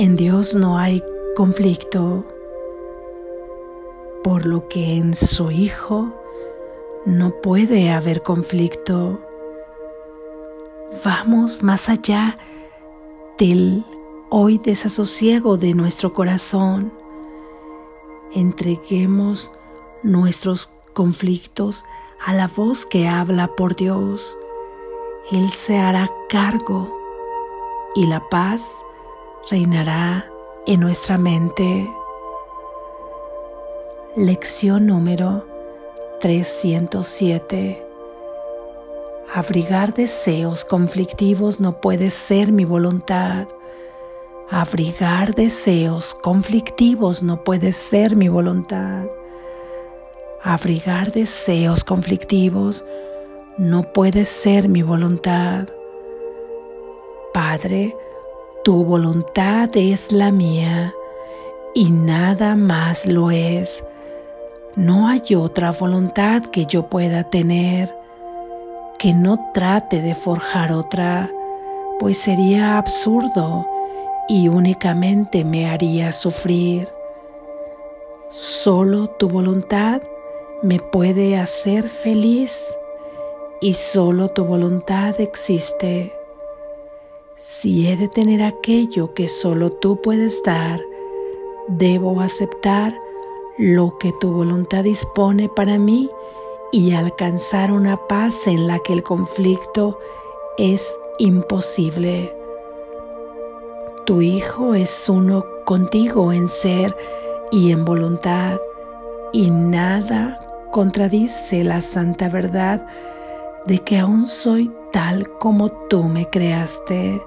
En Dios no hay conflicto, por lo que en su Hijo no puede haber conflicto. Vamos más allá del hoy desasosiego de nuestro corazón. Entreguemos nuestros conflictos a la voz que habla por Dios. Él se hará cargo y la paz reinará en nuestra mente. Lección número 307. Abrigar deseos conflictivos no puede ser mi voluntad. Abrigar deseos conflictivos no puede ser mi voluntad. Abrigar deseos conflictivos no puede ser mi voluntad. Padre, tu voluntad es la mía y nada más lo es. No hay otra voluntad que yo pueda tener que no trate de forjar otra, pues sería absurdo y únicamente me haría sufrir. Solo tu voluntad me puede hacer feliz y solo tu voluntad existe. Si he de tener aquello que solo tú puedes dar, debo aceptar lo que tu voluntad dispone para mí y alcanzar una paz en la que el conflicto es imposible. Tu Hijo es uno contigo en ser y en voluntad, y nada contradice la santa verdad de que aún soy tal como tú me creaste.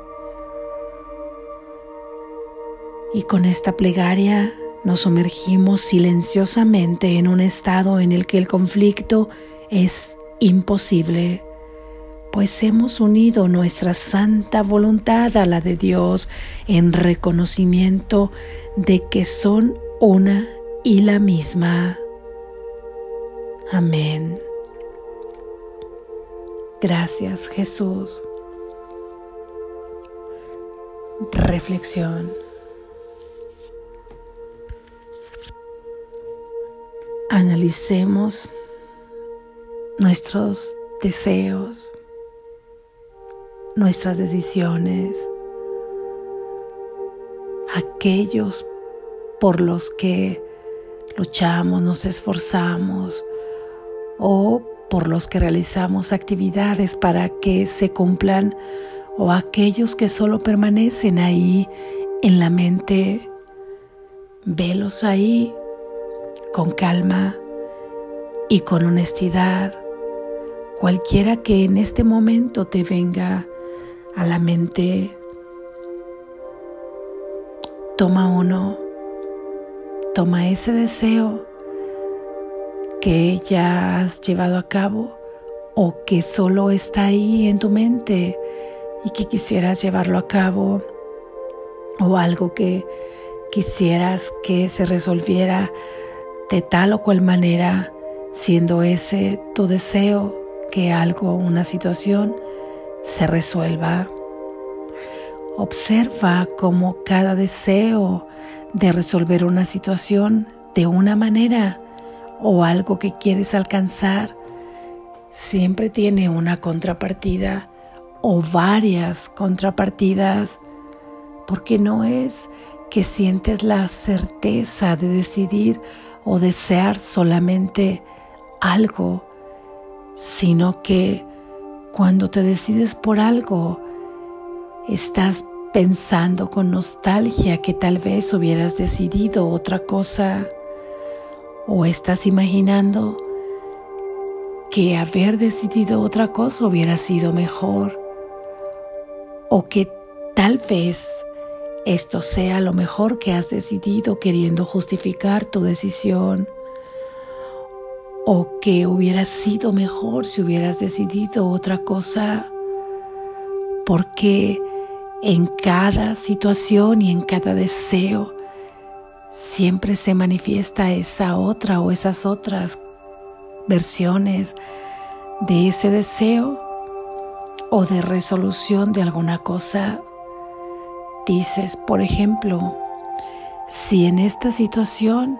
Y con esta plegaria nos sumergimos silenciosamente en un estado en el que el conflicto es imposible, pues hemos unido nuestra santa voluntad a la de Dios en reconocimiento de que son una y la misma. Amén. Gracias Jesús. Reflexión. Analicemos nuestros deseos, nuestras decisiones, aquellos por los que luchamos, nos esforzamos o por los que realizamos actividades para que se cumplan o aquellos que solo permanecen ahí en la mente, velos ahí con calma y con honestidad, cualquiera que en este momento te venga a la mente, toma uno, toma ese deseo que ya has llevado a cabo o que solo está ahí en tu mente y que quisieras llevarlo a cabo o algo que quisieras que se resolviera de tal o cual manera, siendo ese tu deseo que algo, una situación, se resuelva. Observa cómo cada deseo de resolver una situación de una manera o algo que quieres alcanzar siempre tiene una contrapartida o varias contrapartidas, porque no es que sientes la certeza de decidir o desear solamente algo, sino que cuando te decides por algo, estás pensando con nostalgia que tal vez hubieras decidido otra cosa o estás imaginando que haber decidido otra cosa hubiera sido mejor o que tal vez esto sea lo mejor que has decidido queriendo justificar tu decisión. O que hubiera sido mejor si hubieras decidido otra cosa. Porque en cada situación y en cada deseo siempre se manifiesta esa otra o esas otras versiones de ese deseo o de resolución de alguna cosa dices, por ejemplo, si en esta situación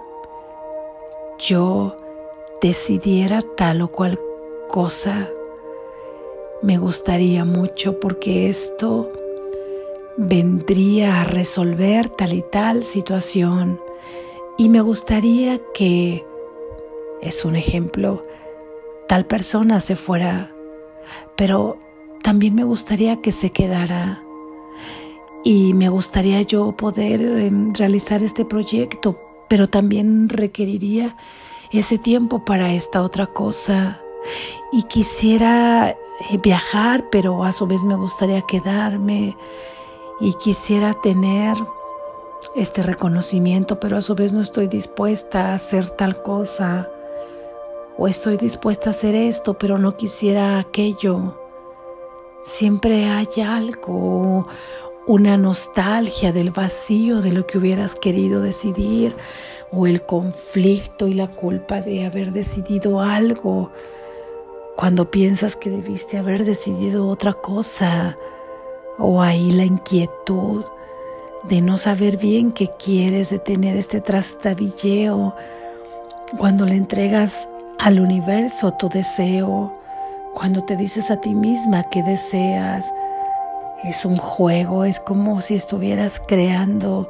yo decidiera tal o cual cosa, me gustaría mucho porque esto vendría a resolver tal y tal situación. Y me gustaría que, es un ejemplo, tal persona se fuera, pero también me gustaría que se quedara y me gustaría yo poder em, realizar este proyecto, pero también requeriría ese tiempo para esta otra cosa. Y quisiera eh, viajar, pero a su vez me gustaría quedarme. Y quisiera tener este reconocimiento, pero a su vez no estoy dispuesta a hacer tal cosa. O estoy dispuesta a hacer esto, pero no quisiera aquello. Siempre hay algo, una nostalgia del vacío de lo que hubieras querido decidir o el conflicto y la culpa de haber decidido algo cuando piensas que debiste haber decidido otra cosa, o ahí la inquietud de no saber bien qué quieres, de tener este trastabilleo, cuando le entregas al universo tu deseo, cuando te dices a ti misma que deseas, es un juego, es como si estuvieras creando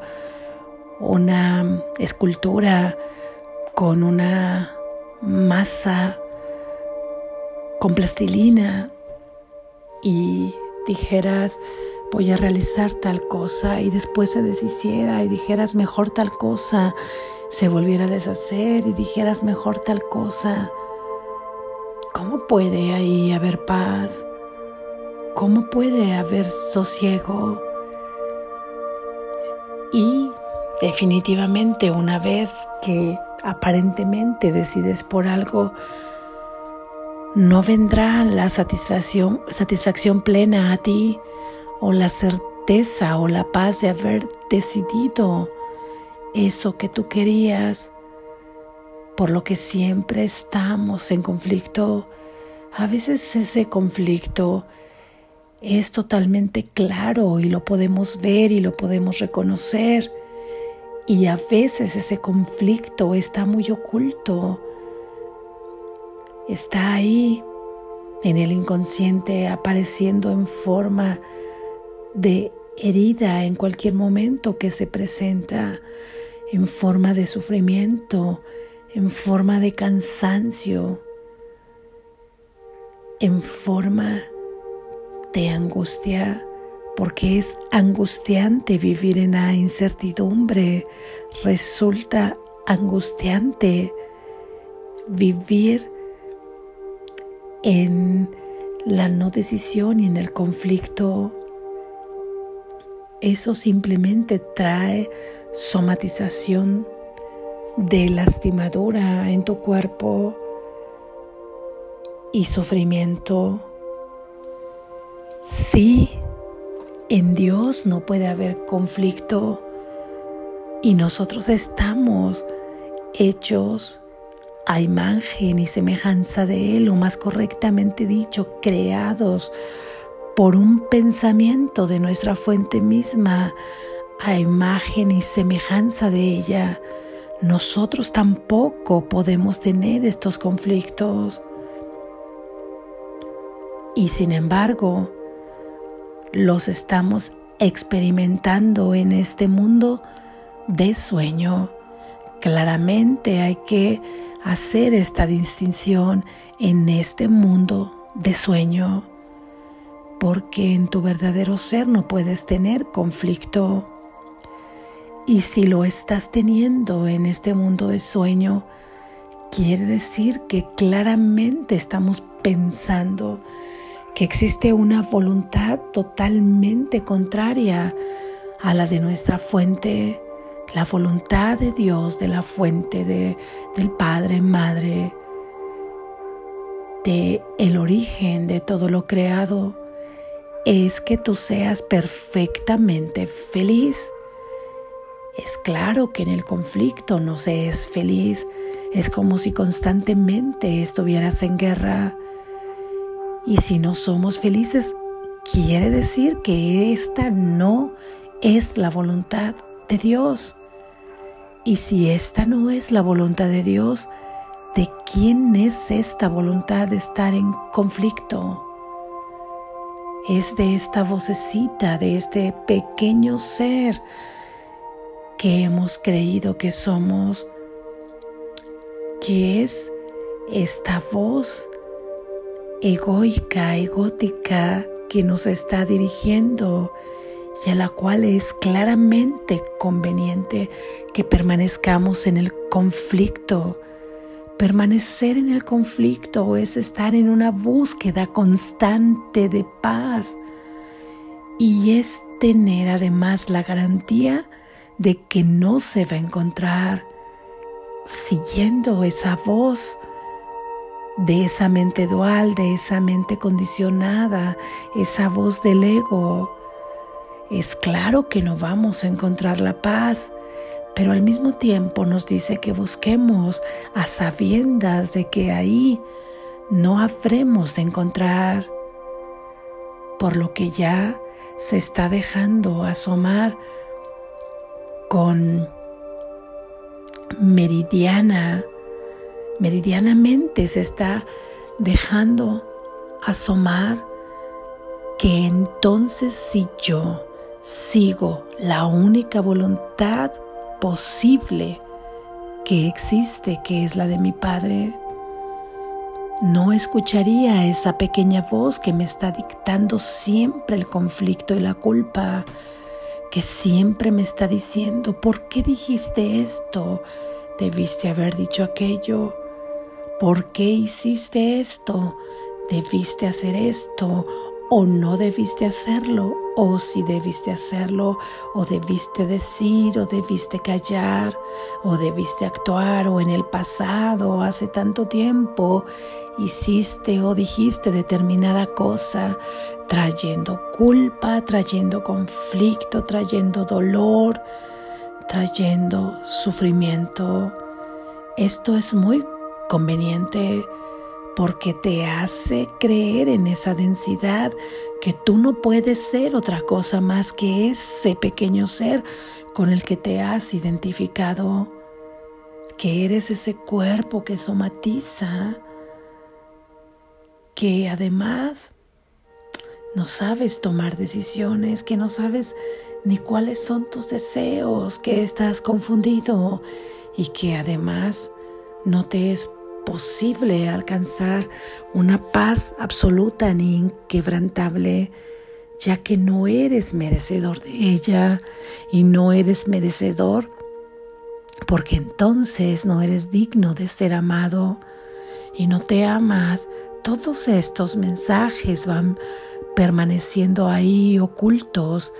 una escultura con una masa con plastilina y dijeras voy a realizar tal cosa y después se deshiciera y dijeras mejor tal cosa, se volviera a deshacer y dijeras mejor tal cosa. ¿Cómo puede ahí haber paz? ¿Cómo puede haber sosiego? Y definitivamente una vez que aparentemente decides por algo, no vendrá la satisfacción, satisfacción plena a ti o la certeza o la paz de haber decidido eso que tú querías, por lo que siempre estamos en conflicto. A veces ese conflicto es totalmente claro y lo podemos ver y lo podemos reconocer. Y a veces ese conflicto está muy oculto está ahí en el inconsciente apareciendo en forma de herida en cualquier momento que se presenta, en forma de sufrimiento, en forma de cansancio, en forma de angustia, porque es angustiante vivir en la incertidumbre, resulta angustiante vivir en la no decisión y en el conflicto, eso simplemente trae somatización de lastimadura en tu cuerpo y sufrimiento. Sí, en Dios no puede haber conflicto y nosotros estamos hechos a imagen y semejanza de Él, o más correctamente dicho, creados por un pensamiento de nuestra fuente misma, a imagen y semejanza de ella, nosotros tampoco podemos tener estos conflictos. Y sin embargo, los estamos experimentando en este mundo de sueño. Claramente hay que hacer esta distinción en este mundo de sueño, porque en tu verdadero ser no puedes tener conflicto. Y si lo estás teniendo en este mundo de sueño, quiere decir que claramente estamos pensando que existe una voluntad totalmente contraria a la de nuestra fuente la voluntad de Dios, de la fuente de, del Padre, Madre, de el origen de todo lo creado, es que tú seas perfectamente feliz. Es claro que en el conflicto no se es feliz, es como si constantemente estuvieras en guerra. Y si no somos felices, quiere decir que esta no es la voluntad de Dios. Y si esta no es la voluntad de Dios, ¿de quién es esta voluntad de estar en conflicto? Es de esta vocecita, de este pequeño ser que hemos creído que somos, que es esta voz egoica, egótica que nos está dirigiendo y a la cual es claramente conveniente que permanezcamos en el conflicto. Permanecer en el conflicto es estar en una búsqueda constante de paz y es tener además la garantía de que no se va a encontrar siguiendo esa voz de esa mente dual, de esa mente condicionada, esa voz del ego. Es claro que no vamos a encontrar la paz, pero al mismo tiempo nos dice que busquemos a sabiendas de que ahí no habremos de encontrar, por lo que ya se está dejando asomar con meridiana, meridianamente se está dejando asomar que entonces si yo sigo la única voluntad posible que existe, que es la de mi Padre, no escucharía esa pequeña voz que me está dictando siempre el conflicto y la culpa, que siempre me está diciendo, ¿por qué dijiste esto? Debiste haber dicho aquello. ¿Por qué hiciste esto? Debiste hacer esto o no debiste hacerlo, o si debiste hacerlo, o debiste decir, o debiste callar, o debiste actuar, o en el pasado, hace tanto tiempo, hiciste o dijiste determinada cosa, trayendo culpa, trayendo conflicto, trayendo dolor, trayendo sufrimiento. Esto es muy conveniente porque te hace creer en esa densidad que tú no puedes ser otra cosa más que ese pequeño ser con el que te has identificado, que eres ese cuerpo que somatiza, que además no sabes tomar decisiones, que no sabes ni cuáles son tus deseos, que estás confundido y que además no te es posible alcanzar una paz absoluta ni inquebrantable, ya que no eres merecedor de ella y no eres merecedor porque entonces no eres digno de ser amado y no te amas. Todos estos mensajes van permaneciendo ahí ocultos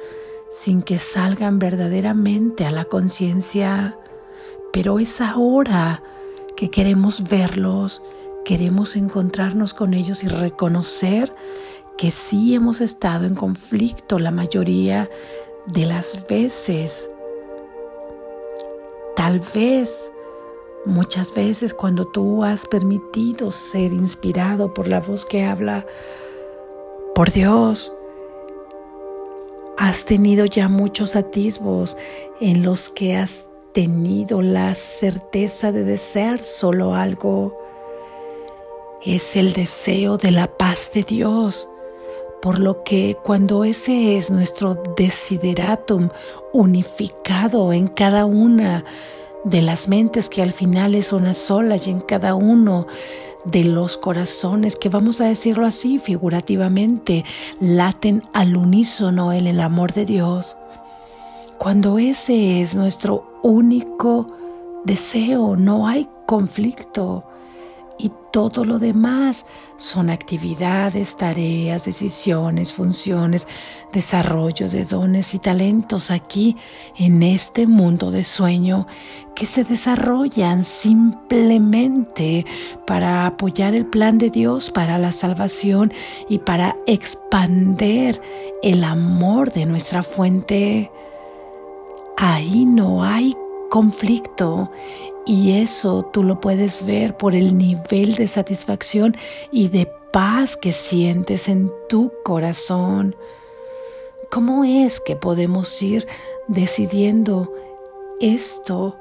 sin que salgan verdaderamente a la conciencia. Pero es ahora que queremos verlos, queremos encontrarnos con ellos y reconocer que sí hemos estado en conflicto la mayoría de las veces. Tal vez, muchas veces cuando tú has permitido ser inspirado por la voz que habla por Dios, has tenido ya muchos atisbos en los que has tenido la certeza de desear solo algo. Es el deseo de la paz de Dios, por lo que cuando ese es nuestro desideratum unificado en cada una de las mentes que al final es una sola y en cada uno de los corazones que vamos a decirlo así figurativamente laten al unísono en el amor de Dios. Cuando ese es nuestro único deseo, no hay conflicto. Y todo lo demás son actividades, tareas, decisiones, funciones, desarrollo de dones y talentos aquí en este mundo de sueño que se desarrollan simplemente para apoyar el plan de Dios para la salvación y para expander el amor de nuestra fuente ahí no hay conflicto y eso tú lo puedes ver por el nivel de satisfacción y de paz que sientes en tu corazón cómo es que podemos ir decidiendo esto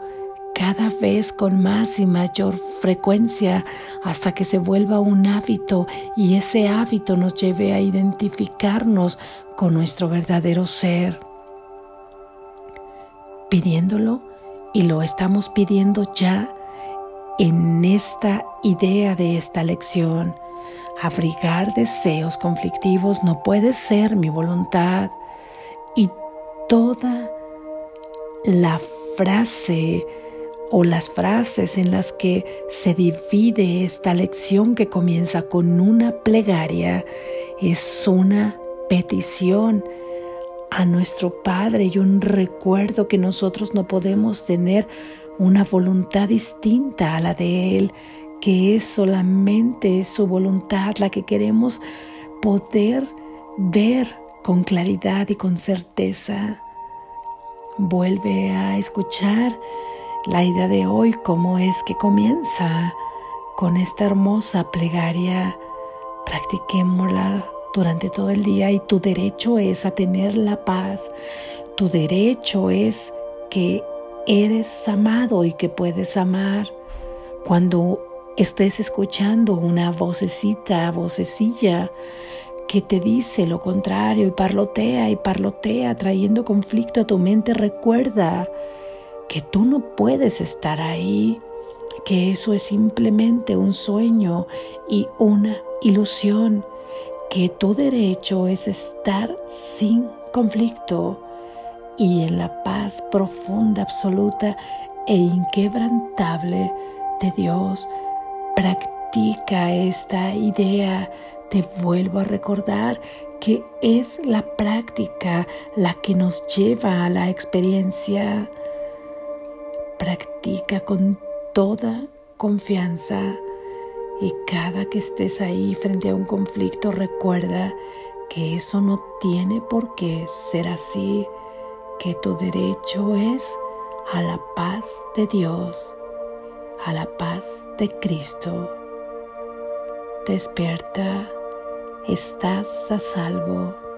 cada vez con más y mayor frecuencia hasta que se vuelva un hábito y ese hábito nos lleve a identificarnos con nuestro verdadero ser. Pidiéndolo y lo estamos pidiendo ya en esta idea de esta lección. Abrigar deseos conflictivos no puede ser mi voluntad y toda la frase o las frases en las que se divide esta lección que comienza con una plegaria es una petición a nuestro Padre y un recuerdo que nosotros no podemos tener una voluntad distinta a la de Él, que es solamente su voluntad la que queremos poder ver con claridad y con certeza. Vuelve a escuchar la idea de hoy, cómo es que comienza con esta hermosa plegaria. Practiquémosla durante todo el día y tu derecho es a tener la paz. Tu derecho es que eres amado y que puedes amar. Cuando estés escuchando una vocecita, vocecilla que te dice lo contrario y parlotea y parlotea trayendo conflicto a tu mente, recuerda que tú no puedes estar ahí, que eso es simplemente un sueño y una ilusión, que tu derecho es estar sin conflicto y en la paz profunda, absoluta e inquebrantable de Dios. Practica esta idea. Te vuelvo a recordar que es la práctica la que nos lleva a la experiencia Practica con toda confianza y cada que estés ahí frente a un conflicto recuerda que eso no tiene por qué ser así, que tu derecho es a la paz de Dios, a la paz de Cristo. Despierta, estás a salvo.